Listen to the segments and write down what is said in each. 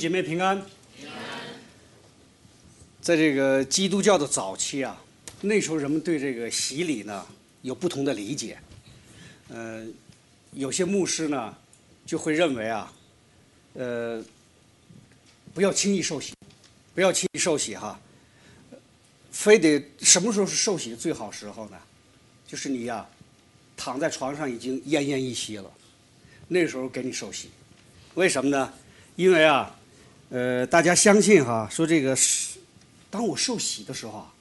姐妹平安。在这个基督教的早期啊，那时候人们对这个洗礼呢有不同的理解。呃，有些牧师呢就会认为啊，呃，不要轻易受洗，不要轻易受洗哈，非得什么时候是受洗最好时候呢？就是你呀、躺在床上已经奄奄一息了，那时候给你受洗。为什么呢？因为啊，呃，大家相信哈，说这个是，当我受洗的时候啊，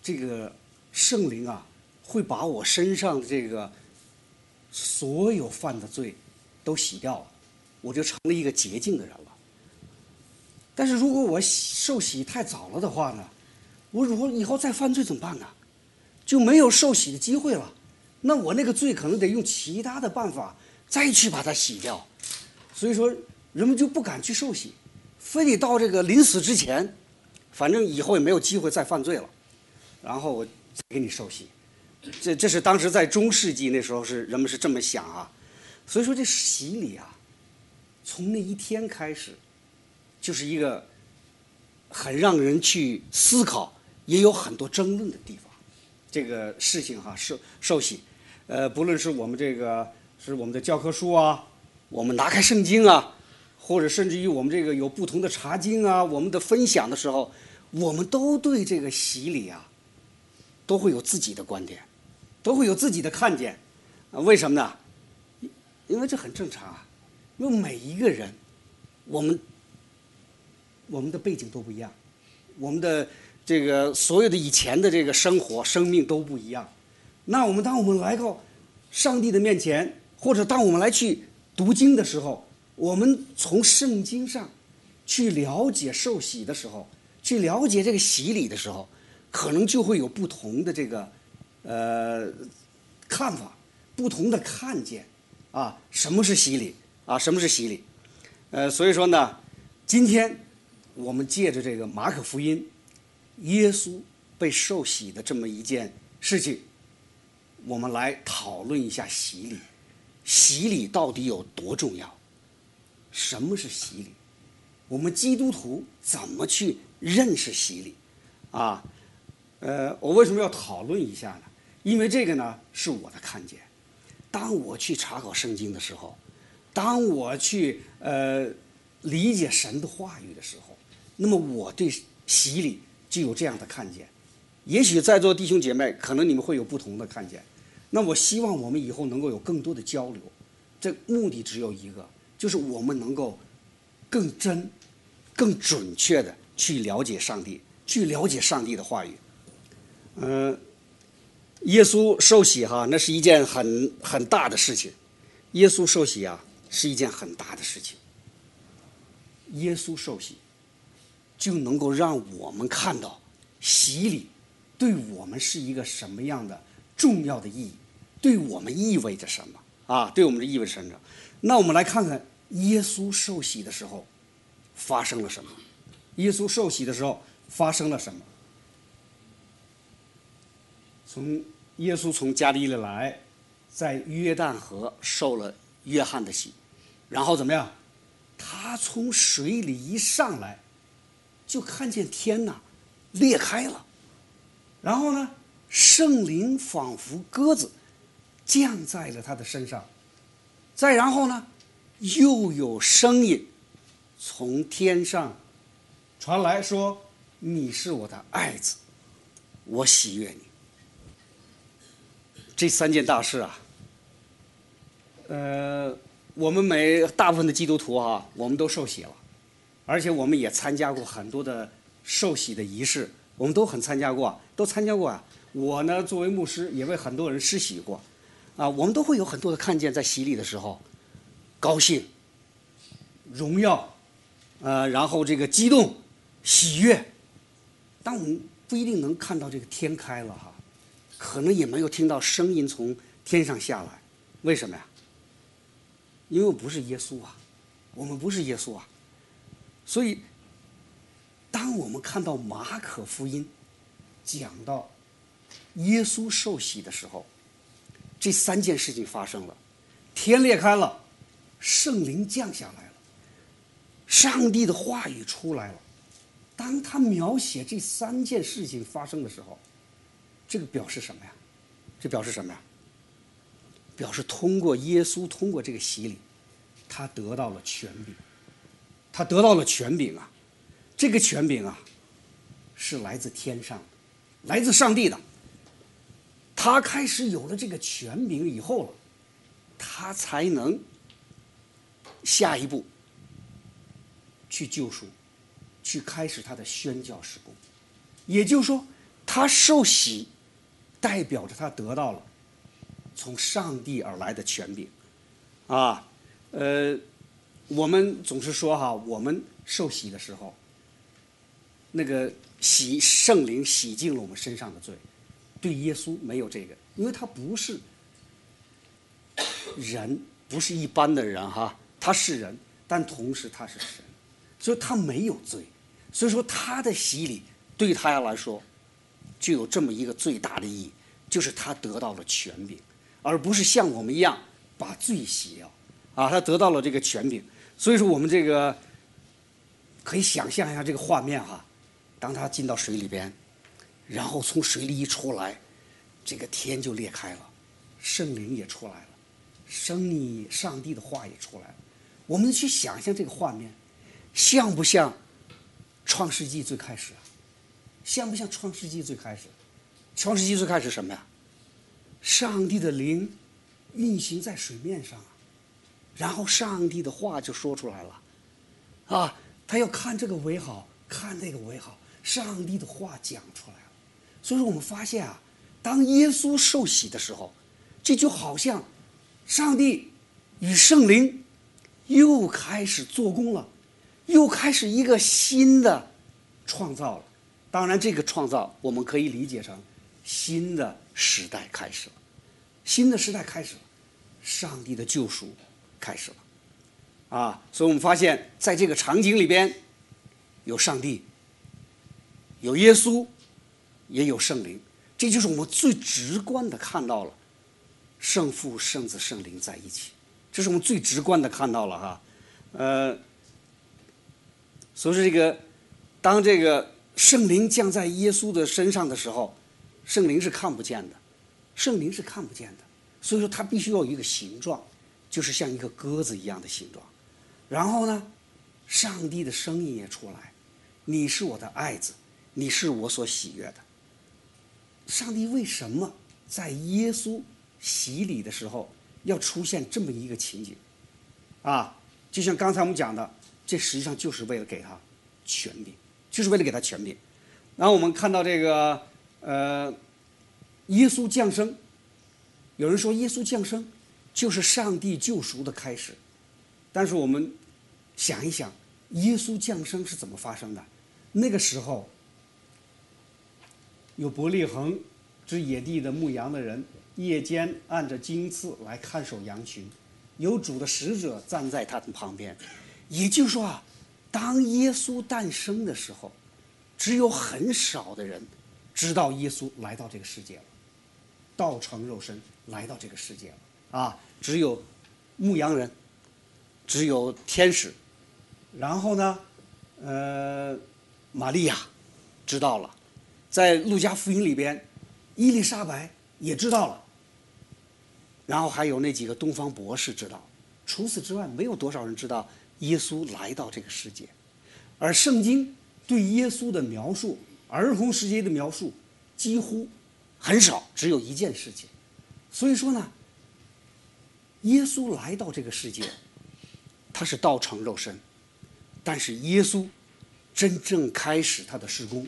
这个圣灵啊，会把我身上的这个所有犯的罪都洗掉了，我就成了一个洁净的人了。但是如果我洗受洗太早了的话呢，我如果以后再犯罪怎么办呢？就没有受洗的机会了。那我那个罪可能得用其他的办法再去把它洗掉。所以说，人们就不敢去受洗，非得到这个临死之前，反正以后也没有机会再犯罪了，然后我再给你受洗。这这是当时在中世纪那时候是人们是这么想啊。所以说这洗礼啊，从那一天开始，就是一个很让人去思考，也有很多争论的地方。这个事情哈，受受洗，呃，不论是我们这个是我们的教科书啊。我们拿开圣经啊，或者甚至于我们这个有不同的查经啊，我们的分享的时候，我们都对这个洗礼啊，都会有自己的观点，都会有自己的看见。啊，为什么呢？因为这很正常啊，因为每一个人，我们我们的背景都不一样，我们的这个所有的以前的这个生活、生命都不一样。那我们当我们来到上帝的面前，或者当我们来去。读经的时候，我们从圣经上去了解受洗的时候，去了解这个洗礼的时候，可能就会有不同的这个呃看法，不同的看见啊，什么是洗礼啊？什么是洗礼？呃，所以说呢，今天我们借着这个马可福音，耶稣被受洗的这么一件事情，我们来讨论一下洗礼。洗礼到底有多重要？什么是洗礼？我们基督徒怎么去认识洗礼？啊，呃，我为什么要讨论一下呢？因为这个呢是我的看见。当我去查考圣经的时候，当我去呃理解神的话语的时候，那么我对洗礼就有这样的看见。也许在座弟兄姐妹，可能你们会有不同的看见。那我希望我们以后能够有更多的交流，这目的只有一个，就是我们能够更真、更准确的去了解上帝，去了解上帝的话语。嗯，耶稣受洗哈，那是一件很很大的事情。耶稣受洗啊，是一件很大的事情。耶稣受洗，就能够让我们看到洗礼对我们是一个什么样的。重要的意义，对我们意味着什么啊？对我们的意味着什么？那我们来看看耶稣受洗的时候发生了什么？耶稣受洗的时候发生了什么？从耶稣从加利利来，在约旦河受了约翰的洗，然后怎么样？他从水里一上来，就看见天呐裂开了，然后呢？圣灵仿佛鸽子降在了他的身上，再然后呢，又有声音从天上传来说：“你是我的爱子，我喜悦你。”这三件大事啊，呃，我们每大部分的基督徒啊，我们都受洗了，而且我们也参加过很多的受洗的仪式，我们都很参加过，都参加过啊。我呢，作为牧师，也为很多人施洗过，啊，我们都会有很多的看见，在洗礼的时候，高兴、荣耀，呃，然后这个激动、喜悦，但我们不一定能看到这个天开了哈，可能也没有听到声音从天上下来，为什么呀？因为我不是耶稣啊，我们不是耶稣啊，所以，当我们看到马可福音讲到。耶稣受洗的时候，这三件事情发生了：天裂开了，圣灵降下来了，上帝的话语出来了。当他描写这三件事情发生的时候，这个表示什么呀？这表示什么呀？表示通过耶稣，通过这个洗礼，他得到了权柄。他得到了权柄啊！这个权柄啊，是来自天上的，来自上帝的。他开始有了这个权柄以后了，他才能下一步去救赎，去开始他的宣教施工。也就是说，他受洗，代表着他得到了从上帝而来的权柄，啊，呃，我们总是说哈，我们受洗的时候，那个洗圣灵洗净了我们身上的罪。对耶稣没有这个，因为他不是人，不是一般的人哈，他是人，但同时他是神，所以他没有罪，所以说他的洗礼对他来说就有这么一个最大的意义，就是他得到了权柄，而不是像我们一样把罪洗掉啊，他得到了这个权柄，所以说我们这个可以想象一下这个画面哈，当他进到水里边。然后从水里一出来，这个天就裂开了，圣灵也出来了，生你上帝的话也出来了。我们去想象这个画面，像不像创世纪最开始啊？像不像创世纪最开始？创世纪最开始什么呀？上帝的灵运行在水面上啊，然后上帝的话就说出来了，啊，他要看这个为好，看那个为好，上帝的话讲出来了。所以说，我们发现啊，当耶稣受洗的时候，这就好像上帝与圣灵又开始做工了，又开始一个新的创造了。当然，这个创造我们可以理解成新的时代开始了，新的时代开始了，上帝的救赎开始了。啊，所以我们发现在这个场景里边，有上帝，有耶稣。也有圣灵，这就是我们最直观的看到了圣父、圣子、圣灵在一起，这是我们最直观的看到了哈，呃，所以说这个当这个圣灵降在耶稣的身上的时候，圣灵是看不见的，圣灵是看不见的，所以说它必须要有一个形状，就是像一个鸽子一样的形状，然后呢，上帝的声音也出来，你是我的爱子，你是我所喜悦的。上帝为什么在耶稣洗礼的时候要出现这么一个情景？啊，就像刚才我们讲的，这实际上就是为了给他权柄，就是为了给他权柄。然后我们看到这个，呃，耶稣降生，有人说耶稣降生就是上帝救赎的开始，但是我们想一想，耶稣降生是怎么发生的？那个时候。有伯利恒之野地的牧羊的人，夜间按着金刺来看守羊群，有主的使者站在他的旁边。也就是说啊，当耶稣诞生的时候，只有很少的人知道耶稣来到这个世界了，道成肉身来到这个世界了啊，只有牧羊人，只有天使，然后呢，呃，玛利亚知道了。在路加福音里边，伊丽莎白也知道了，然后还有那几个东方博士知道，除此之外，没有多少人知道耶稣来到这个世界，而圣经对耶稣的描述，儿童时期的描述几乎很少，只有一件事情。所以说呢，耶稣来到这个世界，他是道成肉身，但是耶稣真正开始他的施工。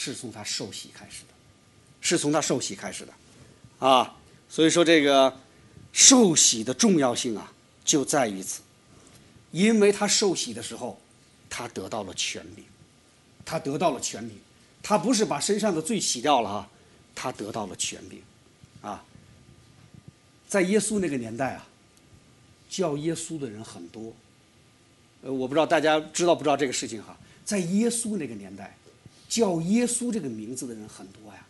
是从他受洗开始的，是从他受洗开始的，啊，所以说这个受洗的重要性啊，就在于此，因为他受洗的时候，他得到了权柄，他得到了权柄，他不是把身上的罪洗掉了哈，他得到了权柄，啊，在耶稣那个年代啊，叫耶稣的人很多，呃，我不知道大家知道不知道这个事情哈，在耶稣那个年代。叫耶稣这个名字的人很多呀，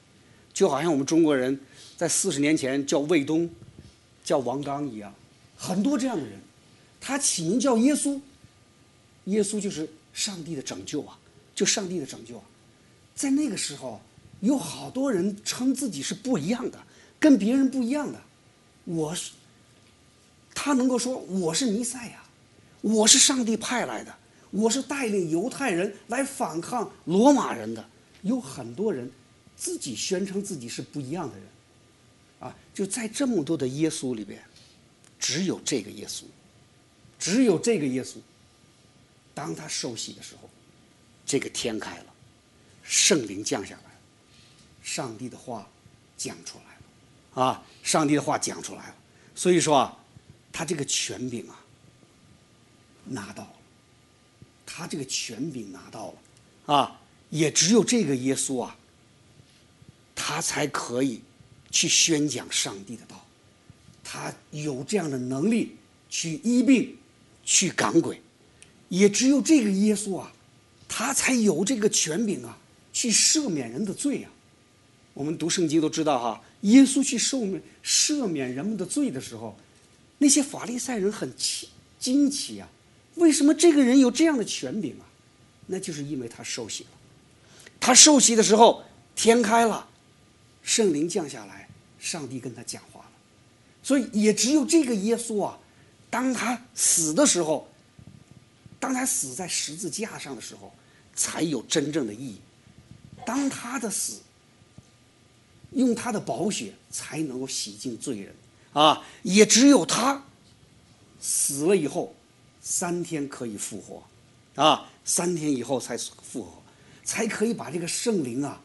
就好像我们中国人在四十年前叫卫东、叫王刚一样，很多这样的人。他起名叫耶稣，耶稣就是上帝的拯救啊，就上帝的拯救啊。在那个时候，有好多人称自己是不一样的，跟别人不一样的。我是，他能够说我是弥赛亚，我是上帝派来的，我是带领犹太人来反抗罗马人的。有很多人自己宣称自己是不一样的人，啊，就在这么多的耶稣里边，只有这个耶稣，只有这个耶稣。当他受洗的时候，这个天开了，圣灵降下来了，上帝的话讲出来了，啊，上帝的话讲出来了。所以说啊，他这个权柄啊，拿到了，他这个权柄拿到了，啊，也只有这个耶稣啊，他才可以去宣讲上帝的道，他有这样的能力去医病，去赶鬼。也只有这个耶稣啊，他才有这个权柄啊，去赦免人的罪啊。我们读圣经都知道哈，耶稣去赦免赦免人们的罪的时候，那些法利赛人很奇惊奇啊，为什么这个人有这样的权柄啊？那就是因为他受洗了。他受洗的时候，天开了，圣灵降下来，上帝跟他讲话了。所以也只有这个耶稣啊，当他死的时候。当他死在十字架上的时候，才有真正的意义。当他的死，用他的宝血才能够洗净罪人啊！也只有他死了以后，三天可以复活啊！三天以后才复活，才可以把这个圣灵啊，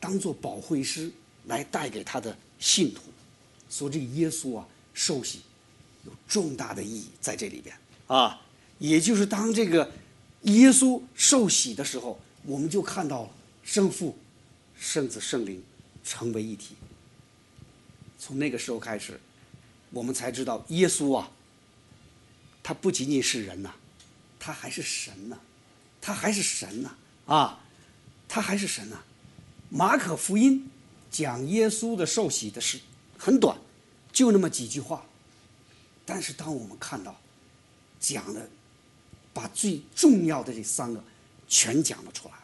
当做保惠师来带给他的信徒。所以，这个耶稣啊，受洗有重大的意义在这里边啊。也就是当这个耶稣受洗的时候，我们就看到了圣父、圣子、圣灵成为一体。从那个时候开始，我们才知道耶稣啊，他不仅仅是人呐，他还是神呐，他还是神呐啊，他还是神呐。马可福音讲耶稣的受洗的事很短，就那么几句话，但是当我们看到讲的。把最重要的这三个全讲了出来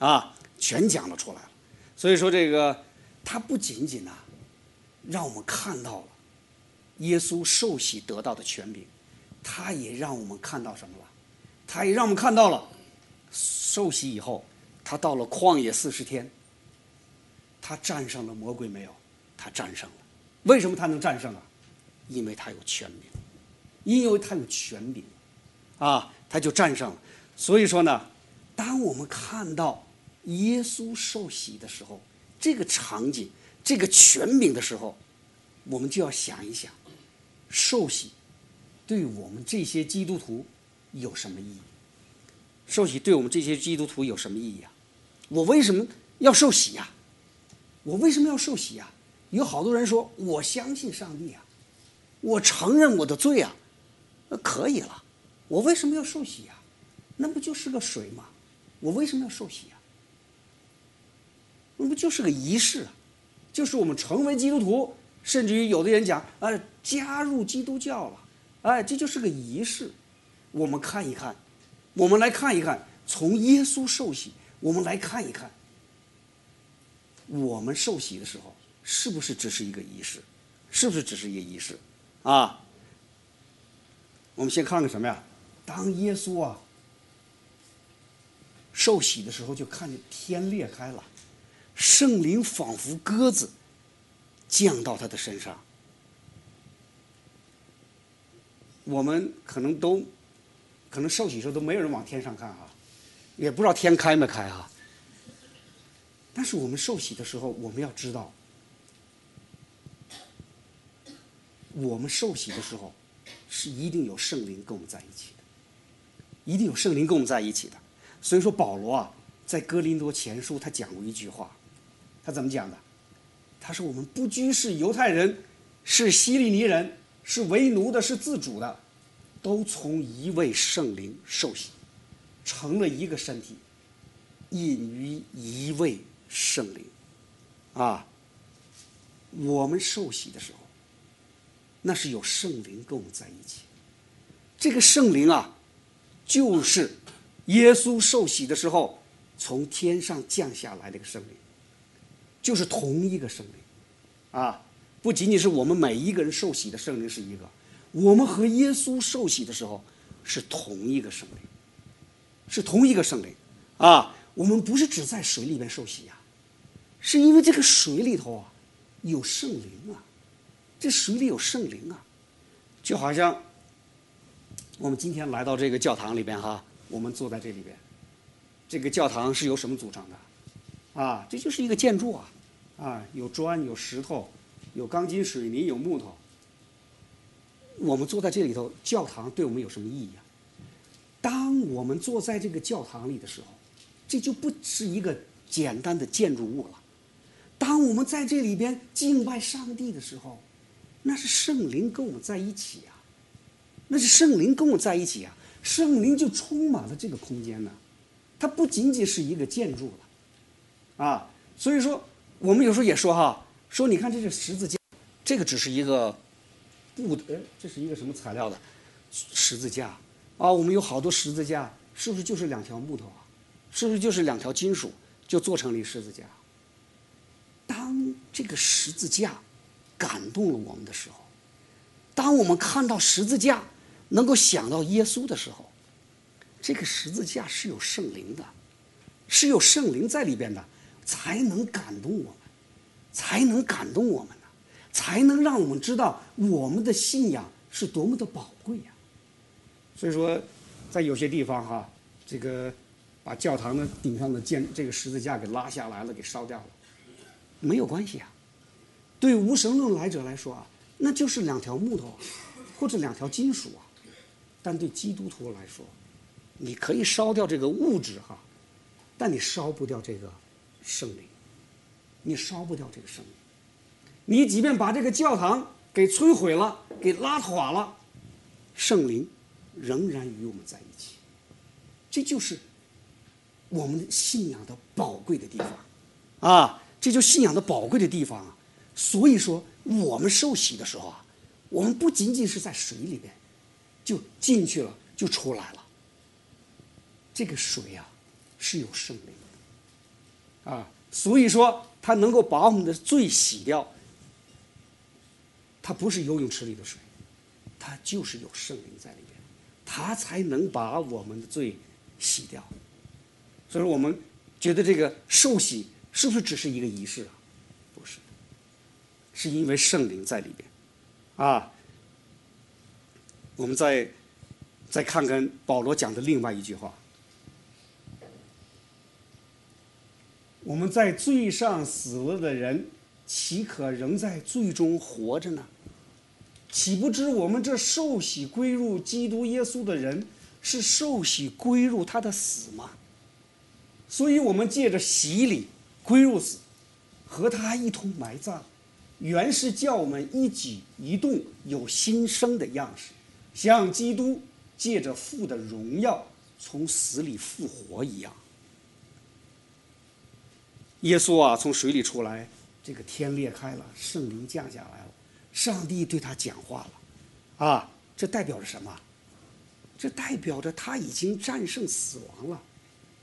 了，啊，全讲了出来了。所以说，这个他不仅仅呢，让我们看到了耶稣受洗得到的权柄，他也让我们看到什么了？他也让我们看到了受洗以后，他到了旷野四十天，他战胜了魔鬼没有？他战胜了。为什么他能战胜啊？因为他有权柄，因为他有权柄，啊。他就战胜了，所以说呢，当我们看到耶稣受洗的时候，这个场景、这个权柄的时候，我们就要想一想，受洗对我们这些基督徒有什么意义？受洗对我们这些基督徒有什么意义啊？我为什么要受洗呀？我为什么要受洗呀？有好多人说我相信上帝啊，我承认我的罪啊，那可以了。我为什么要受洗呀？那不就是个水吗？我为什么要受洗呀？那不就是个仪式啊？就是我们成为基督徒，甚至于有的人讲，哎，加入基督教了，哎，这就是个仪式。我们看一看，我们来看一看，从耶稣受洗，我们来看一看，我们受洗的时候是不是只是一个仪式？是不是只是一个仪式？啊？我们先看看什么呀？当耶稣啊受洗的时候，就看见天裂开了，圣灵仿佛鸽子降到他的身上。我们可能都可能受洗时候都没有人往天上看哈，也不知道天开没开哈。但是我们受洗的时候，我们要知道，我们受洗的时候是一定有圣灵跟我们在一起的。一定有圣灵跟我们在一起的，所以说保罗啊，在哥林多前书他讲过一句话，他怎么讲的？他说：“我们不拘是犹太人，是希利尼人，是为奴的，是自主的，都从一位圣灵受洗，成了一个身体，隐于一位圣灵。”啊，我们受洗的时候，那是有圣灵跟我们在一起，这个圣灵啊。就是耶稣受洗的时候从天上降下来的一个圣灵，就是同一个圣灵，啊，不仅仅是我们每一个人受洗的圣灵是一个，我们和耶稣受洗的时候是同一个圣灵，是同一个圣灵，啊，我们不是只在水里边受洗呀，是因为这个水里头啊有圣灵啊，这水里有圣灵啊，就好像。我们今天来到这个教堂里边哈，我们坐在这里边，这个教堂是由什么组成的？啊，这就是一个建筑啊，啊，有砖有石头，有钢筋水泥有木头。我们坐在这里头，教堂对我们有什么意义啊？当我们坐在这个教堂里的时候，这就不是一个简单的建筑物了。当我们在这里边敬拜上帝的时候，那是圣灵跟我们在一起啊。那是圣灵跟我在一起啊，圣灵就充满了这个空间呢，它不仅仅是一个建筑了，啊，所以说我们有时候也说哈，说你看这是十字架，这个只是一个布的，哎，这是一个什么材料的十字架啊？我们有好多十字架，是不是就是两条木头啊？是不是就是两条金属就做成了一十字架？当这个十字架感动了我们的时候，当我们看到十字架。能够想到耶稣的时候，这个十字架是有圣灵的，是有圣灵在里边的，才能感动我们，才能感动我们呢，才能让我们知道我们的信仰是多么的宝贵呀。所以说，在有些地方哈，这个把教堂的顶上的建这个十字架给拉下来了，给烧掉了，没有关系啊。对无神论来者来说啊，那就是两条木头，或者两条金属啊。但对基督徒来说，你可以烧掉这个物质哈，但你烧不掉这个圣灵，你烧不掉这个圣灵。你即便把这个教堂给摧毁了，给拉垮了，圣灵仍然与我们在一起。这就是我们信仰的宝贵的地方啊！这就信仰的宝贵的地方啊！所以说，我们受洗的时候啊，我们不仅仅是在水里边。就进去了，就出来了。这个水啊，是有圣灵的，啊，所以说它能够把我们的罪洗掉。它不是游泳池里的水，它就是有圣灵在里边，它才能把我们的罪洗掉。所以说，我们觉得这个受洗是不是只是一个仪式啊？不是，是因为圣灵在里边，啊。我们再再看看保罗讲的另外一句话：我们在罪上死了的人，岂可仍在罪中活着呢？岂不知我们这受洗归入基督耶稣的人，是受洗归入他的死吗？所以，我们借着洗礼归入死，和他一同埋葬，原是叫我们一举一动有新生的样式。像基督借着父的荣耀从死里复活一样，耶稣啊从水里出来，这个天裂开了，圣灵降下来了，上帝对他讲话了，啊，这代表着什么？这代表着他已经战胜死亡了，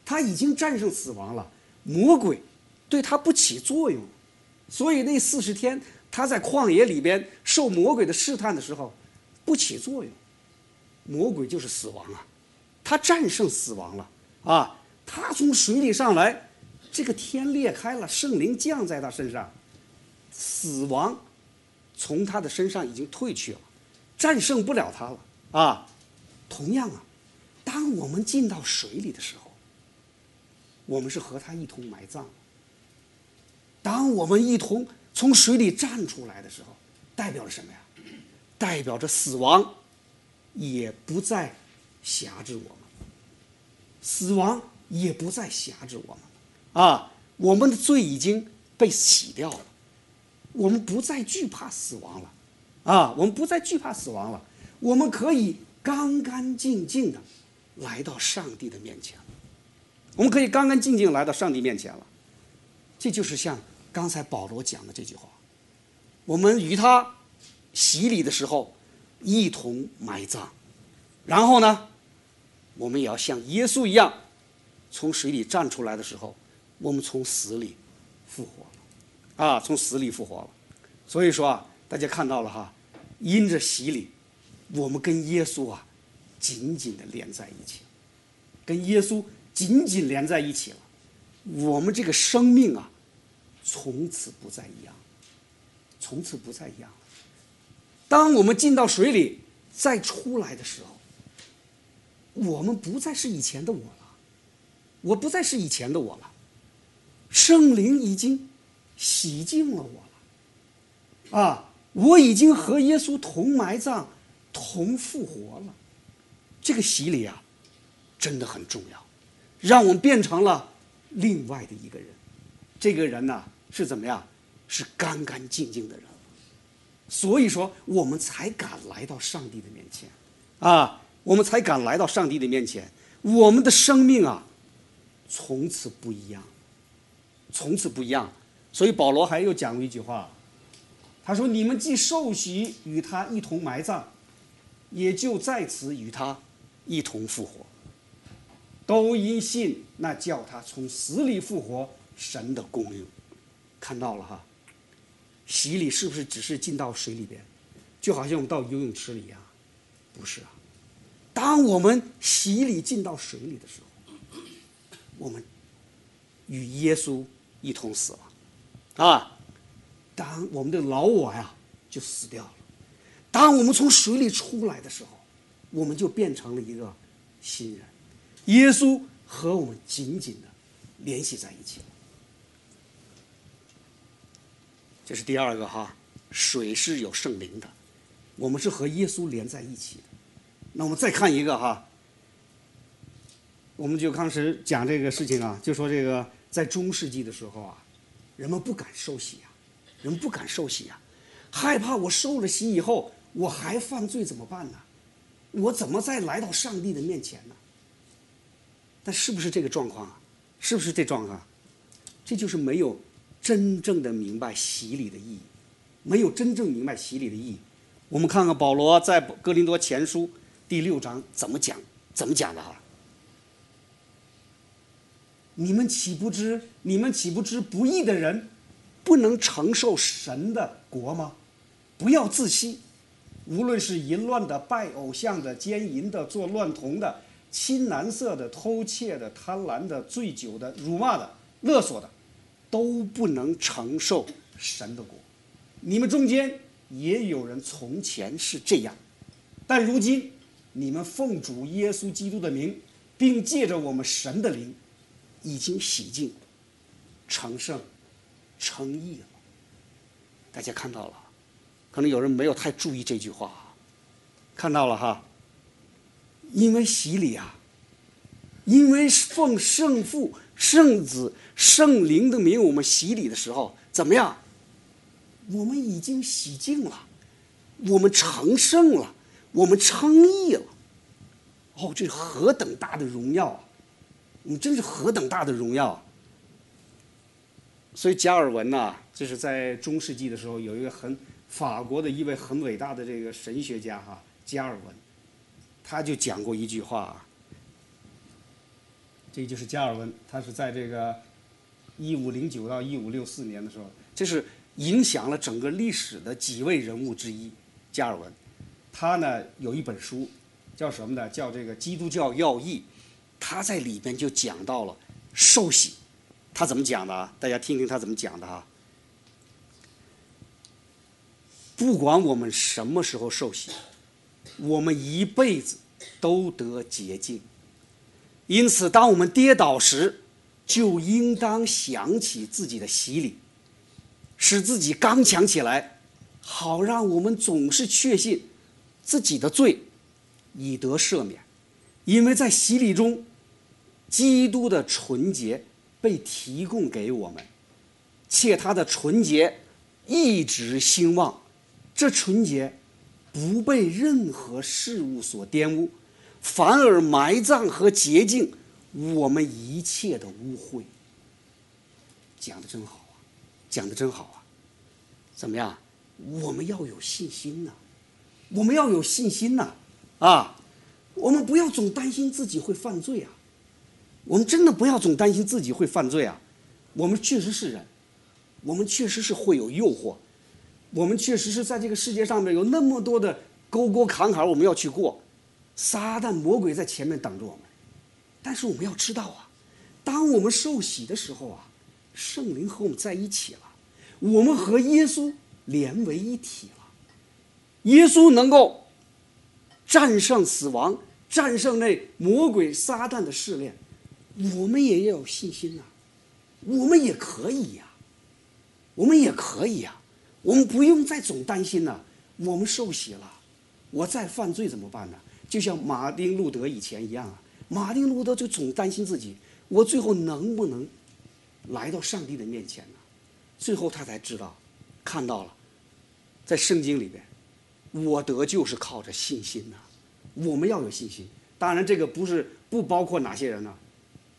他已经战胜死亡了，魔鬼对他不起作用，所以那四十天他在旷野里边受魔鬼的试探的时候，不起作用。魔鬼就是死亡啊，他战胜死亡了啊！他从水里上来，这个天裂开了，圣灵降在他身上，死亡从他的身上已经退去了，战胜不了他了啊！同样啊，当我们进到水里的时候，我们是和他一同埋葬。当我们一同从水里站出来的时候，代表着什么呀？代表着死亡。也不再辖制我们，死亡也不再辖制我们，啊，我们的罪已经被洗掉了，我们不再惧怕死亡了，啊，我们不再惧怕死亡了，我们可以干干净净的来到上帝的面前，我们可以干干净净来到上帝面前了，这就是像刚才保罗讲的这句话，我们与他洗礼的时候。一同埋葬，然后呢，我们也要像耶稣一样，从水里站出来的时候，我们从死里复活了，啊，从死里复活了。所以说啊，大家看到了哈，因着洗礼，我们跟耶稣啊紧紧的连在一起，跟耶稣紧紧连在一起了。我们这个生命啊，从此不再一样，从此不再一样。当我们进到水里再出来的时候，我们不再是以前的我了，我不再是以前的我了，圣灵已经洗净了我了，啊，我已经和耶稣同埋葬、同复活了。这个洗礼啊，真的很重要，让我们变成了另外的一个人。这个人呢是怎么样？是干干净净的人，所以说我们才敢来到上帝的面前，啊。我们才敢来到上帝的面前，我们的生命啊，从此不一样，从此不一样。所以保罗还又讲过一句话，他说：“你们既受洗与他一同埋葬，也就在此与他一同复活，都因信那叫他从死里复活神的功用。”看到了哈，洗礼是不是只是进到水里边，就好像我们到游泳池里一样？不是啊。当我们洗礼进到水里的时候，我们与耶稣一同死了，啊！当我们的老我呀就死掉了。当我们从水里出来的时候，我们就变成了一个新人。耶稣和我们紧紧的联系在一起了。这是第二个哈，水是有圣灵的，我们是和耶稣连在一起的。那我们再看一个哈，我们就当时讲这个事情啊，就说这个在中世纪的时候啊，人们不敢受洗呀，人们不敢受洗呀，害怕我受了洗以后我还犯罪怎么办呢？我怎么再来到上帝的面前呢？但是不是这个状况啊？是不是这状况？这就是没有真正的明白洗礼的意义，没有真正明白洗礼的意义。我们看看保罗在哥林多前书。第六章怎么讲？怎么讲的哈？你们岂不知？你们岂不知不义的人不能承受神的国吗？不要自欺。无论是淫乱的、拜偶像的、奸淫的、做乱童的、亲男色的、偷窃的、贪婪的、醉酒的、辱骂的、勒索的，都不能承受神的国。你们中间也有人从前是这样，但如今。你们奉主耶稣基督的名，并借着我们神的灵，已经洗净、成圣、成义了。大家看到了，可能有人没有太注意这句话，看到了哈。因为洗礼啊，因为奉圣父、圣子、圣灵的名，我们洗礼的时候怎么样？我们已经洗净了，我们成圣了。我们称义了，哦，这是何等大的荣耀啊！你真是何等大的荣耀！所以加尔文呐，就是在中世纪的时候，有一个很法国的一位很伟大的这个神学家哈，加尔文，他就讲过一句话，这就是加尔文，他是在这个一五零九到一五六四年的时候，这是影响了整个历史的几位人物之一，加尔文。他呢有一本书，叫什么呢？叫这个《基督教要义》，他在里边就讲到了受洗，他怎么讲的？大家听听他怎么讲的哈。不管我们什么时候受洗，我们一辈子都得洁净。因此，当我们跌倒时，就应当想起自己的洗礼，使自己刚强起来，好让我们总是确信。自己的罪已得赦免，因为在洗礼中，基督的纯洁被提供给我们，且他的纯洁一直兴旺。这纯洁不被任何事物所玷污，反而埋葬和洁净我们一切的污秽。讲的真好啊，讲的真好啊！怎么样？我们要有信心呐。我们要有信心呐，啊，我们不要总担心自己会犯罪啊！我们真的不要总担心自己会犯罪啊！我们确实是人，我们确实是会有诱惑，我们确实是在这个世界上面有那么多的沟沟坎坎我们要去过，撒旦魔鬼在前面等着我们。但是我们要知道啊，当我们受洗的时候啊，圣灵和我们在一起了，我们和耶稣连为一体了。耶稣能够战胜死亡，战胜那魔鬼撒旦的试炼，我们也要有信心呐。我们也可以呀，我们也可以呀，我们不用再总担心了。我们受洗了，我再犯罪怎么办呢？就像马丁路德以前一样啊。马丁路德就总担心自己，我最后能不能来到上帝的面前呢？最后他才知道，看到了，在圣经里边，我得救是靠着信心呐。我们要有信心。当然，这个不是不包括哪些人呢？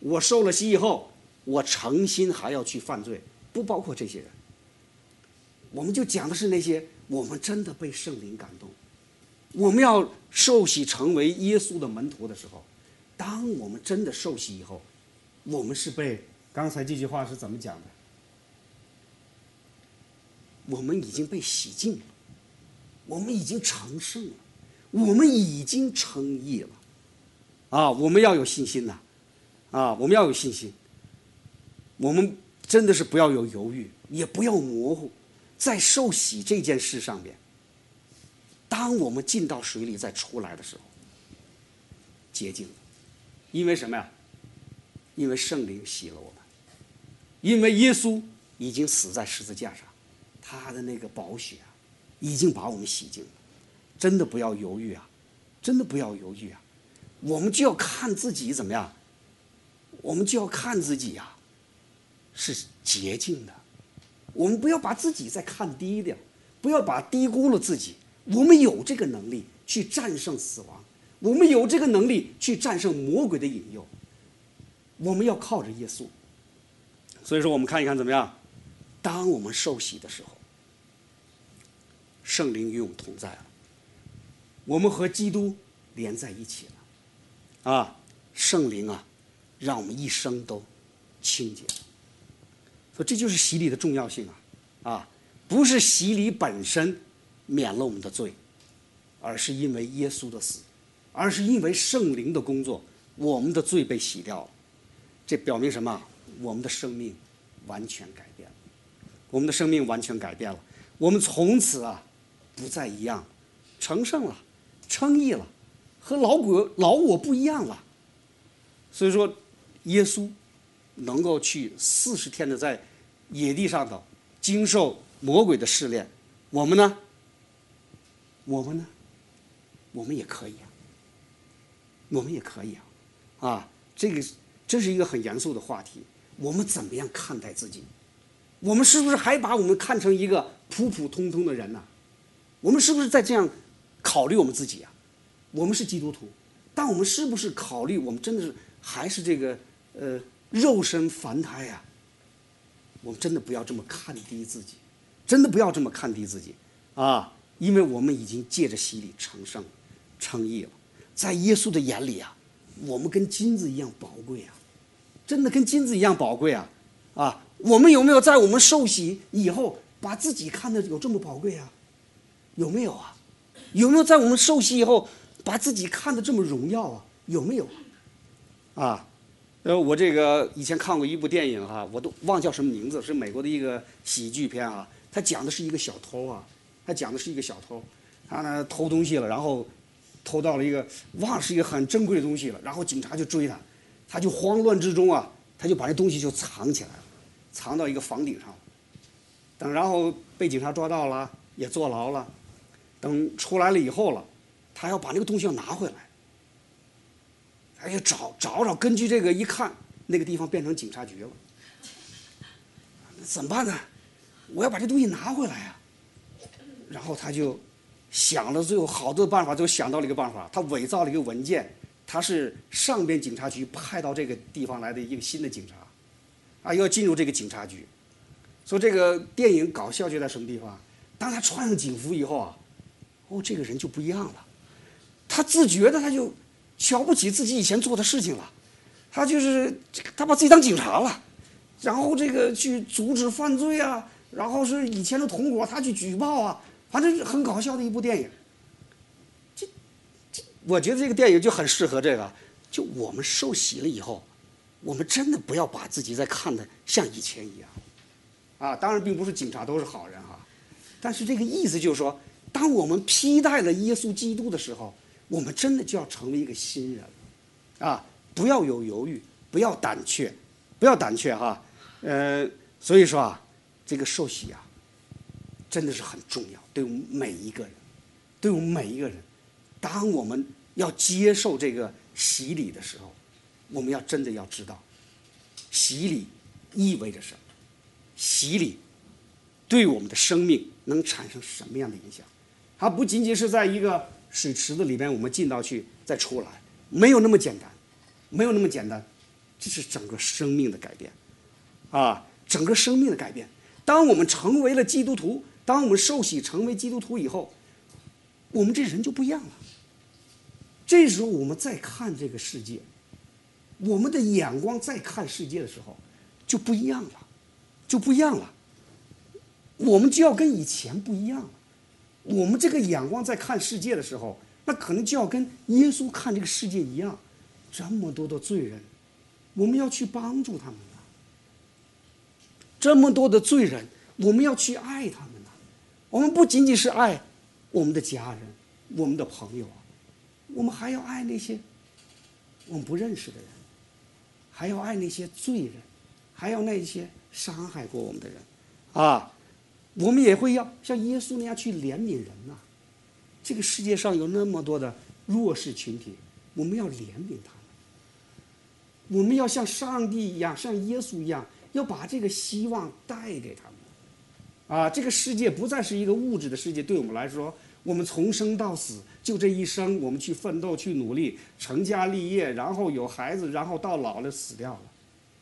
我受了洗以后，我诚心还要去犯罪，不包括这些人。我们就讲的是那些我们真的被圣灵感动，我们要受洗成为耶稣的门徒的时候。当我们真的受洗以后，我们是被刚才这句话是怎么讲的？我们已经被洗净了，我们已经成圣了，我们已经称义了，啊！我们要有信心呐，啊！我们要有信心，我们真的是不要有犹豫，也不要模糊，在受洗这件事上面，当我们进到水里再出来的时候，洁净。因为什么呀？因为圣灵洗了我们，因为耶稣已经死在十字架上，他的那个宝血啊，已经把我们洗净了。真的不要犹豫啊！真的不要犹豫啊！我们就要看自己怎么样，我们就要看自己呀，是洁净的。我们不要把自己再看低点，不要把低估了自己。我们有这个能力去战胜死亡。我们有这个能力去战胜魔鬼的引诱，我们要靠着耶稣。所以说，我们看一看怎么样？当我们受洗的时候，圣灵与我们同在了，我们和基督连在一起了，啊，圣灵啊，让我们一生都清洁。所以这就是洗礼的重要性啊，啊，不是洗礼本身免了我们的罪，而是因为耶稣的死。而是因为圣灵的工作，我们的罪被洗掉了。这表明什么？我们的生命完全改变了。我们的生命完全改变了。我们从此啊，不再一样，成圣了，称义了，和老鬼老我不一样了。所以说，耶稣能够去四十天的在野地上头经受魔鬼的试炼，我们呢？我们呢？我们也可以啊。我们也可以啊，啊，这个这是一个很严肃的话题。我们怎么样看待自己？我们是不是还把我们看成一个普普通通的人呢？我们是不是在这样考虑我们自己啊？我们是基督徒，但我们是不是考虑我们真的是还是这个呃肉身凡胎呀？我们真的不要这么看低自己，真的不要这么看低自己啊！因为我们已经借着洗礼成圣、称义了。在耶稣的眼里啊，我们跟金子一样宝贵啊，真的跟金子一样宝贵啊！啊，我们有没有在我们受洗以后，把自己看的有这么宝贵啊？有没有啊？有没有在我们受洗以后，把自己看得这么荣耀啊？有没有？啊，呃，我这个以前看过一部电影哈，我都忘叫什么名字，是美国的一个喜剧片啊。他讲的是一个小偷啊，他讲的是一个小偷，他呢偷东西了，然后。偷到了一个，忘是一个很珍贵的东西了，然后警察就追他，他就慌乱之中啊，他就把这东西就藏起来了，藏到一个房顶上。等然后被警察抓到了，也坐牢了。等出来了以后了，他要把那个东西要拿回来，哎呀找找找，根据这个一看，那个地方变成警察局了。怎么办呢？我要把这东西拿回来呀。然后他就。想了最后好多办法，最后想到了一个办法。他伪造了一个文件，他是上边警察局派到这个地方来的一个新的警察，啊，要进入这个警察局。说这个电影搞笑就在什么地方？当他穿上警服以后啊，哦，这个人就不一样了。他自觉的他就瞧不起自己以前做的事情了，他就是他把自己当警察了，然后这个去阻止犯罪啊，然后是以前的同伙他去举报啊，反正很搞笑的一部电影。这这，我觉得这个电影就很适合这个，就我们受洗了以后，我们真的不要把自己再看的像以前一样，啊，当然并不是警察都是好人哈，但是这个意思就是说，当我们披戴了耶稣基督的时候。我们真的就要成为一个新人，啊，不要有犹豫，不要胆怯，不要胆怯哈，呃，所以说啊，这个受洗啊，真的是很重要，对我们每一个人，对我们每一个人，当我们要接受这个洗礼的时候，我们要真的要知道，洗礼意味着什么，洗礼对我们的生命能产生什么样的影响，它不仅仅是在一个。水池子里边，我们进到去再出来，没有那么简单，没有那么简单，这是整个生命的改变，啊，整个生命的改变。当我们成为了基督徒，当我们受洗成为基督徒以后，我们这人就不一样了。这时候我们再看这个世界，我们的眼光再看世界的时候，就不一样了，就不一样了。我们就要跟以前不一样了。我们这个眼光在看世界的时候，那可能就要跟耶稣看这个世界一样，这么多的罪人，我们要去帮助他们呐。这么多的罪人，我们要去爱他们呐。我们不仅仅是爱我们的家人、我们的朋友啊，我们还要爱那些我们不认识的人，还要爱那些罪人，还要那些伤害过我们的人，啊。我们也会要像耶稣那样去怜悯人呐。这个世界上有那么多的弱势群体，我们要怜悯他们。我们要像上帝一样，像耶稣一样，要把这个希望带给他们。啊，这个世界不再是一个物质的世界，对我们来说，我们从生到死就这一生，我们去奋斗、去努力、成家立业，然后有孩子，然后到老了死掉了。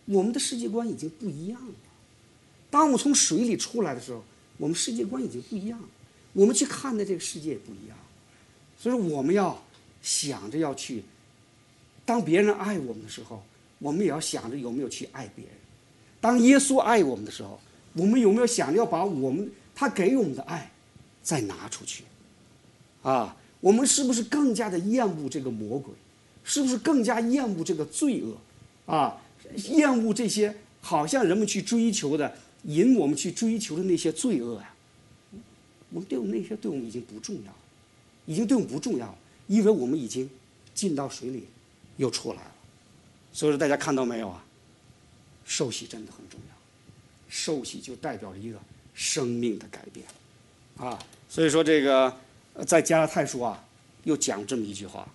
我们的世界观已经不一样了。当我从水里出来的时候，我们世界观已经不一样了，我们去看的这个世界也不一样，所以说我们要想着要去，当别人爱我们的时候，我们也要想着有没有去爱别人；当耶稣爱我们的时候，我们有没有想着要把我们他给我们的爱再拿出去？啊，我们是不是更加的厌恶这个魔鬼？是不是更加厌恶这个罪恶？啊，厌恶这些好像人们去追求的？引我们去追求的那些罪恶呀，我们对我们那些对我们已经不重要，已经对我们不重要，因为我们已经进到水里，又出来了。所以说，大家看到没有啊？受洗真的很重要，受洗就代表着一个生命的改变，啊，所以说这个在加拉太书啊，又讲这么一句话。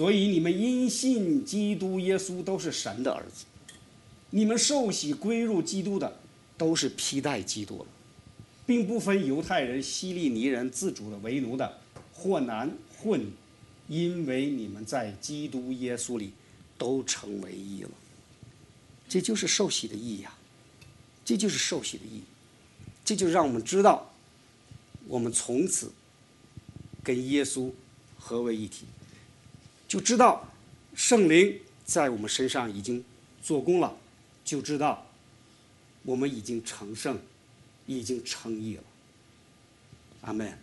所以你们因信基督耶稣都是神的儿子，你们受洗归入基督的，都是披戴基督了，并不分犹太人、希利尼人、自主的、为奴的，或男或女，因为你们在基督耶稣里都成为一了。这就是受洗的意义啊！这就是受洗的意义，这就让我们知道，我们从此跟耶稣合为一体。就知道圣灵在我们身上已经做工了，就知道我们已经成圣，已经成义了。阿门。